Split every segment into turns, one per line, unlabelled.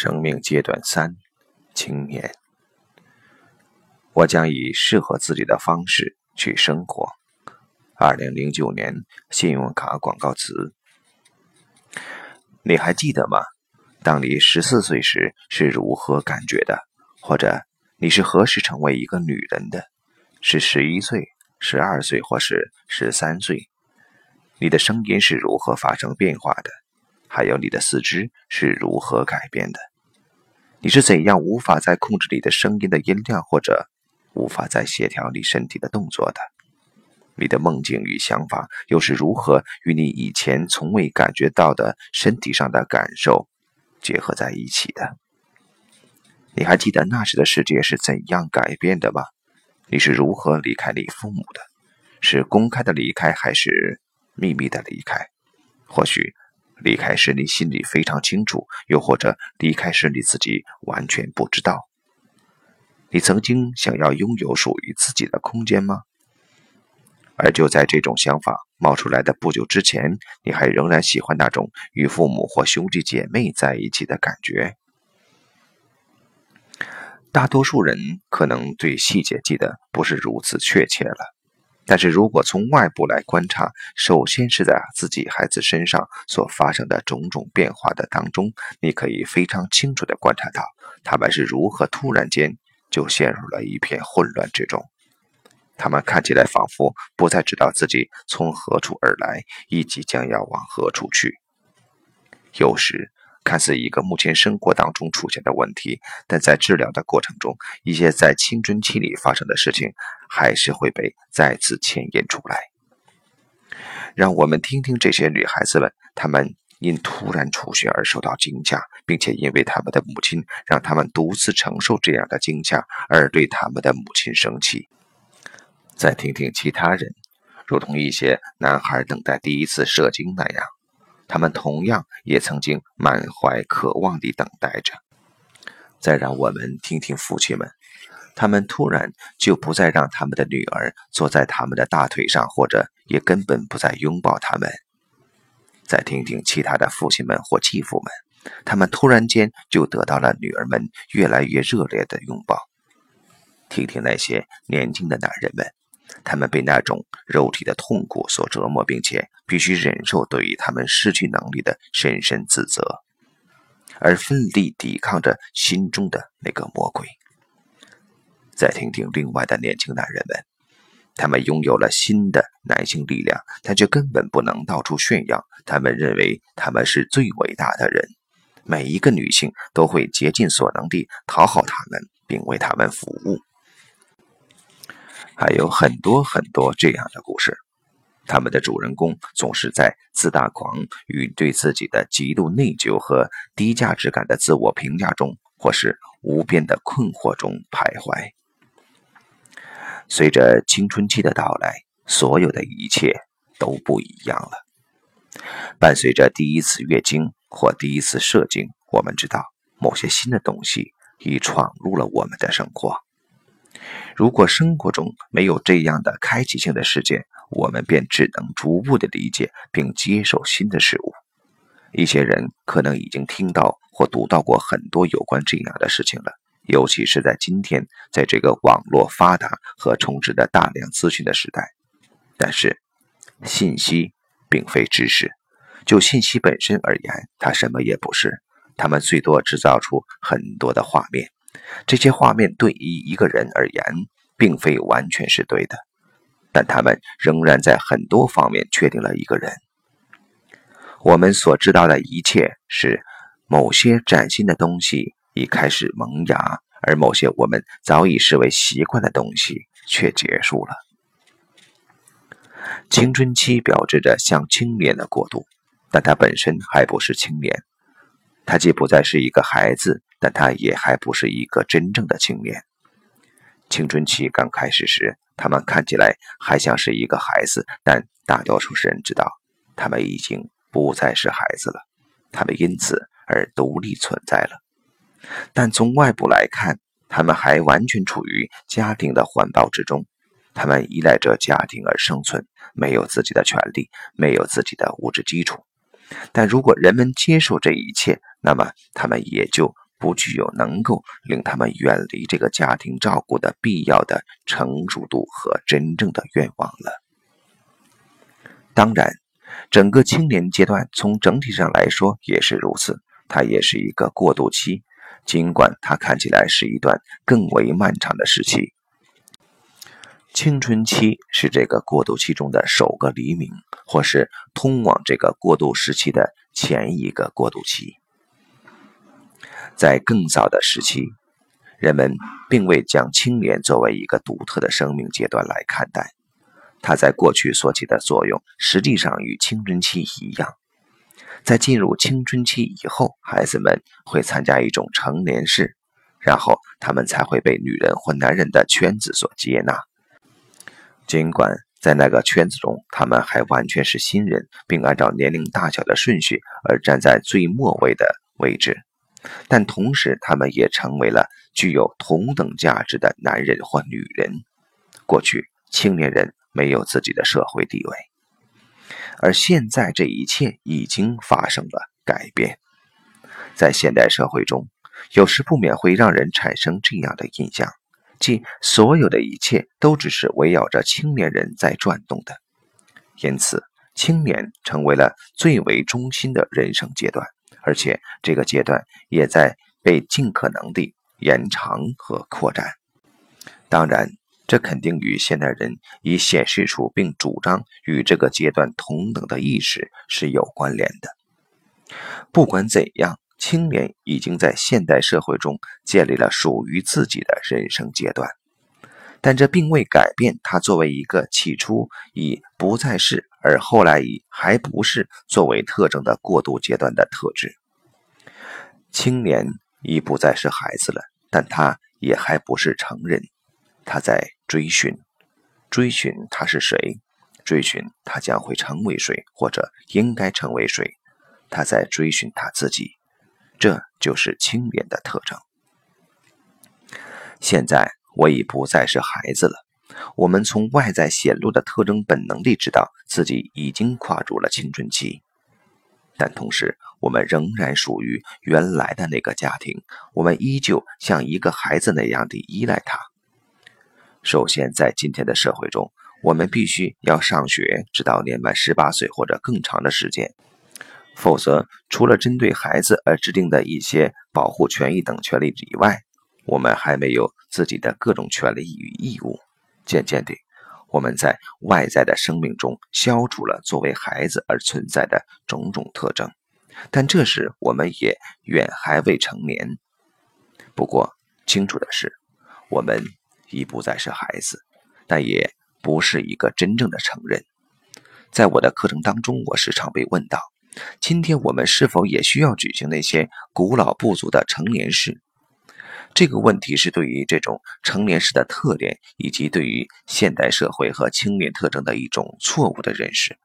生命阶段三：青年。我将以适合自己的方式去生活。二零零九年信用卡广告词。你还记得吗？当你十四岁时是如何感觉的？或者你是何时成为一个女人的？是十一岁、十二岁，或是十三岁？你的声音是如何发生变化的？还有你的四肢是如何改变的？你是怎样无法再控制你的声音的音量，或者无法再协调你身体的动作的？你的梦境与想法又是如何与你以前从未感觉到的身体上的感受结合在一起的？你还记得那时的世界是怎样改变的吗？你是如何离开你父母的？是公开的离开，还是秘密的离开？或许。离开时你心里非常清楚，又或者离开时你自己完全不知道。你曾经想要拥有属于自己的空间吗？而就在这种想法冒出来的不久之前，你还仍然喜欢那种与父母或兄弟姐妹在一起的感觉。大多数人可能对细节记得不是如此确切了。但是如果从外部来观察，首先是在自己孩子身上所发生的种种变化的当中，你可以非常清楚地观察到，他们是如何突然间就陷入了一片混乱之中。他们看起来仿佛不再知道自己从何处而来，以及将要往何处去。有时。看似一个目前生活当中出现的问题，但在治疗的过程中，一些在青春期里发生的事情还是会被再次牵引出来。让我们听听这些女孩子们，她们因突然出血而受到惊吓，并且因为他们的母亲让他们独自承受这样的惊吓而对他们的母亲生气。再听听其他人，如同一些男孩等待第一次射精那样。他们同样也曾经满怀渴望地等待着。再让我们听听父亲们，他们突然就不再让他们的女儿坐在他们的大腿上，或者也根本不再拥抱他们。再听听其他的父亲们或继父们，他们突然间就得到了女儿们越来越热烈的拥抱。听听那些年轻的男人们。他们被那种肉体的痛苦所折磨，并且必须忍受对于他们失去能力的深深自责，而奋力抵抗着心中的那个魔鬼。再听听另外的年轻男人们，他们拥有了新的男性力量，但却根本不能到处炫耀。他们认为他们是最伟大的人，每一个女性都会竭尽所能地讨好他们，并为他们服务。还有很多很多这样的故事，他们的主人公总是在自大狂与对自己的极度内疚和低价值感的自我评价中，或是无边的困惑中徘徊。随着青春期的到来，所有的一切都不一样了。伴随着第一次月经或第一次射精，我们知道某些新的东西已闯入了我们的生活。如果生活中没有这样的开启性的事件，我们便只能逐步的理解并接受新的事物。一些人可能已经听到或读到过很多有关这样的事情了，尤其是在今天，在这个网络发达和充斥着大量资讯的时代。但是，信息并非知识。就信息本身而言，它什么也不是。它们最多制造出很多的画面。这些画面对于一个人而言，并非完全是对的，但他们仍然在很多方面确定了一个人。我们所知道的一切是，某些崭新的东西已开始萌芽，而某些我们早已视为习惯的东西却结束了。青春期标志着向青年的过渡，但它本身还不是青年。他既不再是一个孩子，但他也还不是一个真正的青年。青春期刚开始时，他们看起来还像是一个孩子，但大多数人知道，他们已经不再是孩子了。他们因此而独立存在了。但从外部来看，他们还完全处于家庭的环抱之中。他们依赖着家庭而生存，没有自己的权利，没有自己的物质基础。但如果人们接受这一切，那么他们也就不具有能够令他们远离这个家庭照顾的必要的成熟度和真正的愿望了。当然，整个青年阶段从整体上来说也是如此，它也是一个过渡期，尽管它看起来是一段更为漫长的时期。青春期是这个过渡期中的首个黎明，或是通往这个过渡时期的前一个过渡期。在更早的时期，人们并未将青年作为一个独特的生命阶段来看待，它在过去所起的作用实际上与青春期一样。在进入青春期以后，孩子们会参加一种成年式，然后他们才会被女人或男人的圈子所接纳。尽管在那个圈子中，他们还完全是新人，并按照年龄大小的顺序而站在最末位的位置，但同时他们也成为了具有同等价值的男人或女人。过去，青年人没有自己的社会地位，而现在这一切已经发生了改变。在现代社会中，有时不免会让人产生这样的印象。即所有的一切都只是围绕着青年人在转动的，因此青年成为了最为中心的人生阶段，而且这个阶段也在被尽可能地延长和扩展。当然，这肯定与现代人已显示出并主张与这个阶段同等的意识是有关联的。不管怎样。青年已经在现代社会中建立了属于自己的人生阶段，但这并未改变他作为一个起初以不再是，而后来以还不是作为特征的过渡阶段的特质。青年已不再是孩子了，但他也还不是成人。他在追寻，追寻他是谁，追寻他将会成为谁，或者应该成为谁。他在追寻他自己。这就是青年的特征。现在我已不再是孩子了。我们从外在显露的特征本能地知道自己已经跨入了青春期，但同时我们仍然属于原来的那个家庭。我们依旧像一个孩子那样的依赖他。首先，在今天的社会中，我们必须要上学，直到年满十八岁或者更长的时间。否则，除了针对孩子而制定的一些保护权益等权利以外，我们还没有自己的各种权利与义务。渐渐地，我们在外在的生命中消除了作为孩子而存在的种种特征，但这时我们也远还未成年。不过，清楚的是，我们已不再是孩子，但也不是一个真正的成人。在我的课程当中，我时常被问到。今天我们是否也需要举行那些古老部族的成年式？这个问题是对于这种成年式的特点，以及对于现代社会和青年特征的一种错误的认识。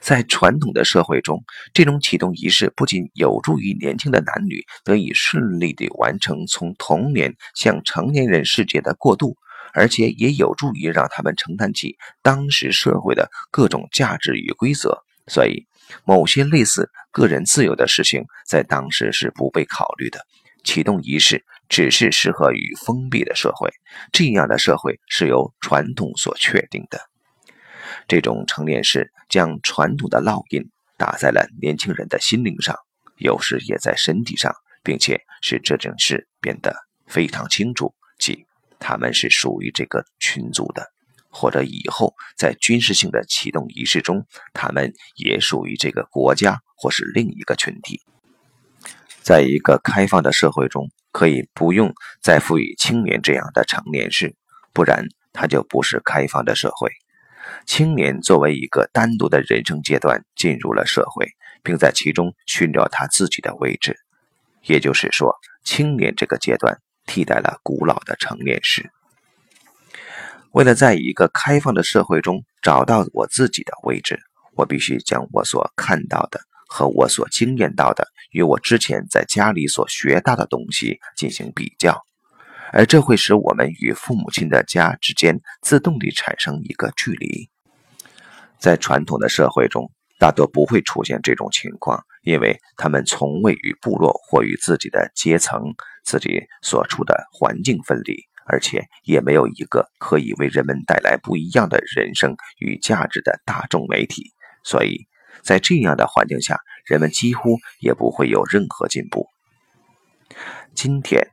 在传统的社会中，这种启动仪式不仅有助于年轻的男女得以顺利地完成从童年向成年人世界的过渡，而且也有助于让他们承担起当时社会的各种价值与规则。所以。某些类似个人自由的事情，在当时是不被考虑的。启动仪式只是适合于封闭的社会，这样的社会是由传统所确定的。这种成年式将传统的烙印打在了年轻人的心灵上，有时也在身体上，并且使这件事变得非常清楚，即他们是属于这个群族的。或者以后在军事性的启动仪式中，他们也属于这个国家或是另一个群体。在一个开放的社会中，可以不用再赋予青年这样的成年式，不然它就不是开放的社会。青年作为一个单独的人生阶段进入了社会，并在其中寻找他自己的位置。也就是说，青年这个阶段替代了古老的成年式。为了在一个开放的社会中找到我自己的位置，我必须将我所看到的和我所经验到的与我之前在家里所学到的东西进行比较，而这会使我们与父母亲的家之间自动地产生一个距离。在传统的社会中，大多不会出现这种情况，因为他们从未与部落或与自己的阶层、自己所处的环境分离，而且也没有一个可以为人们带来不一样的人生与价值的大众媒体。所以在这样的环境下，人们几乎也不会有任何进步。今天，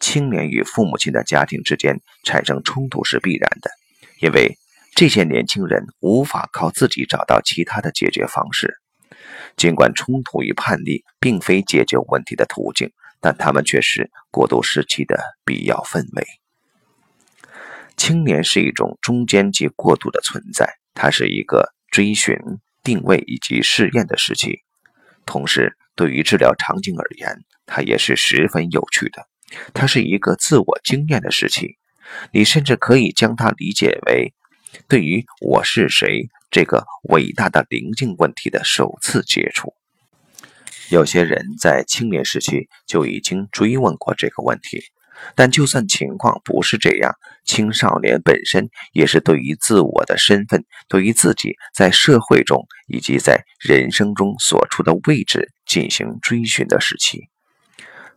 青年与父母亲的家庭之间产生冲突是必然的，因为这些年轻人无法靠自己找到其他的解决方式。尽管冲突与叛逆并非解决问题的途径，但他们却是过渡时期的必要氛围。青年是一种中间及过渡的存在，它是一个追寻、定位以及试验的时期。同时，对于治疗场景而言，它也是十分有趣的。它是一个自我经验的时期，你甚至可以将它理解为对于“我是谁”这个伟大的灵境问题的首次接触。有些人在青年时期就已经追问过这个问题。但就算情况不是这样，青少年本身也是对于自我的身份、对于自己在社会中以及在人生中所处的位置进行追寻的时期。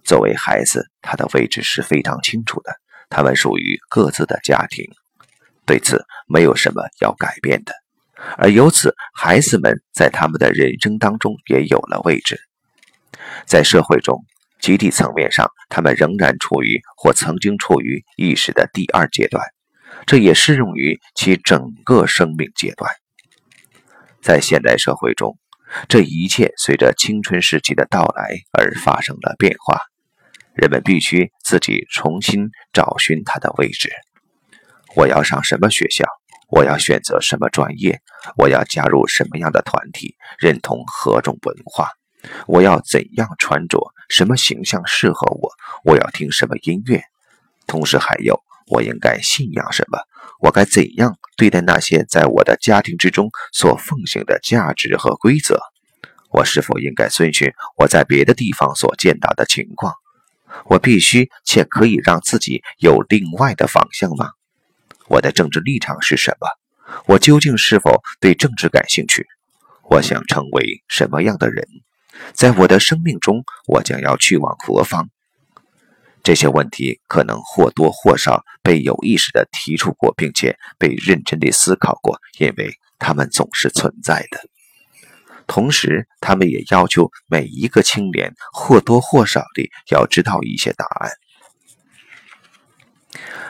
作为孩子，他的位置是非常清楚的，他们属于各自的家庭，对此没有什么要改变的。而由此，孩子们在他们的人生当中也有了位置，在社会中。集体层面上，他们仍然处于或曾经处于意识的第二阶段，这也适用于其整个生命阶段。在现代社会中，这一切随着青春时期的到来而发生了变化。人们必须自己重新找寻他的位置。我要上什么学校？我要选择什么专业？我要加入什么样的团体？认同何种文化？我要怎样穿着？什么形象适合我？我要听什么音乐？同时还有，我应该信仰什么？我该怎样对待那些在我的家庭之中所奉行的价值和规则？我是否应该遵循我在别的地方所见到的情况？我必须且可以让自己有另外的方向吗？我的政治立场是什么？我究竟是否对政治感兴趣？我想成为什么样的人？在我的生命中，我将要去往何方？这些问题可能或多或少被有意识地提出过，并且被认真地思考过，因为他们总是存在的。同时，他们也要求每一个青年或多或少地要知道一些答案。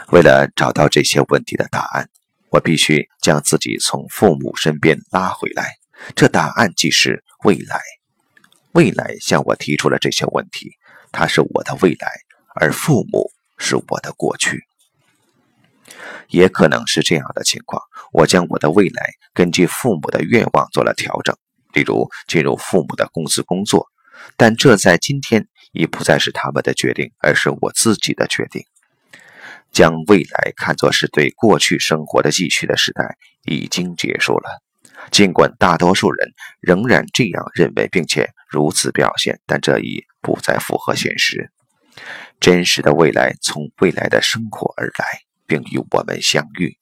为了找到这些问题的答案，我必须将自己从父母身边拉回来。这答案即是未来。未来向我提出了这些问题，他是我的未来，而父母是我的过去。也可能是这样的情况：我将我的未来根据父母的愿望做了调整，例如进入父母的公司工作。但这在今天已不再是他们的决定，而是我自己的决定。将未来看作是对过去生活的继续的时代已经结束了。尽管大多数人仍然这样认为，并且如此表现，但这已不再符合现实。真实的未来从未来的生活而来，并与我们相遇。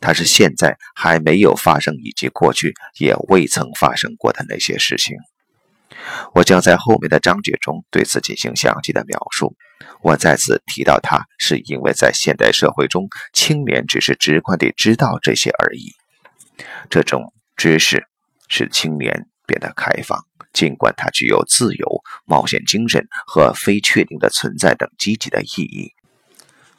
它是现在还没有发生，以及过去也未曾发生过的那些事情。我将在后面的章节中对此进行详细的描述。我再次提到它，是因为在现代社会中，青年只是直观地知道这些而已。这种。知识使青年变得开放，尽管它具有自由、冒险精神和非确定的存在等积极的意义，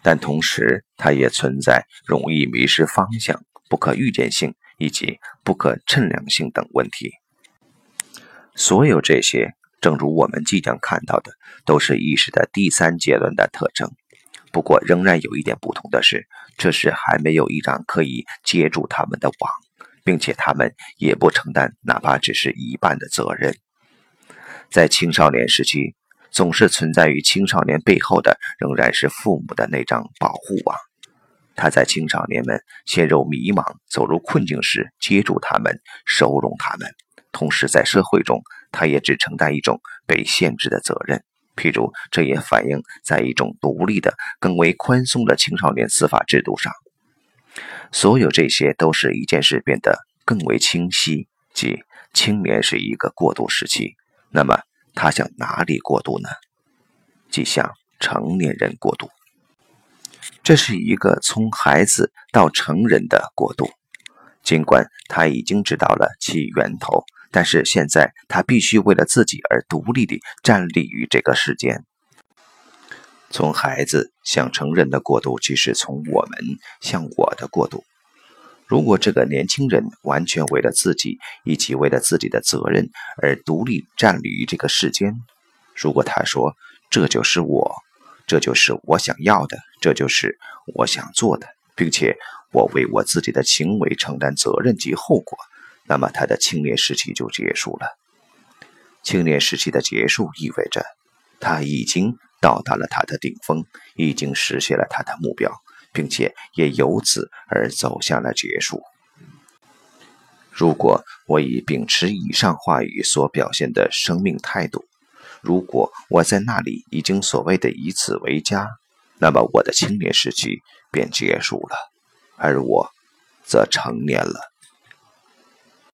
但同时它也存在容易迷失方向、不可预见性以及不可称量性等问题。所有这些，正如我们即将看到的，都是意识的第三阶段的特征。不过，仍然有一点不同的是，这是还没有一张可以接住他们的网。并且他们也不承担哪怕只是一半的责任。在青少年时期，总是存在于青少年背后的仍然是父母的那张保护网。他在青少年们陷入迷茫、走入困境时接住他们、收容他们。同时，在社会中，他也只承担一种被限制的责任。譬如，这也反映在一种独立的、更为宽松的青少年司法制度上。所有这些都使一件事变得更为清晰，即青年是一个过渡时期，那么他向哪里过渡呢？即向成年人过渡。这是一个从孩子到成人的过渡。尽管他已经知道了其源头，但是现在他必须为了自己而独立地站立于这个世间。从孩子向成人的过渡，即是从我们向我的过渡。如果这个年轻人完全为了自己以及为了自己的责任而独立站立于这个世间，如果他说这就是我，这就是我想要的，这就是我想做的，并且我为我自己的行为承担责任及后果，那么他的青年时期就结束了。青年时期的结束意味着他已经。到达了他的顶峰，已经实现了他的目标，并且也由此而走向了结束。如果我已秉持以上话语所表现的生命态度，如果我在那里已经所谓的以此为家，那么我的青年时期便结束了，而我则成年了。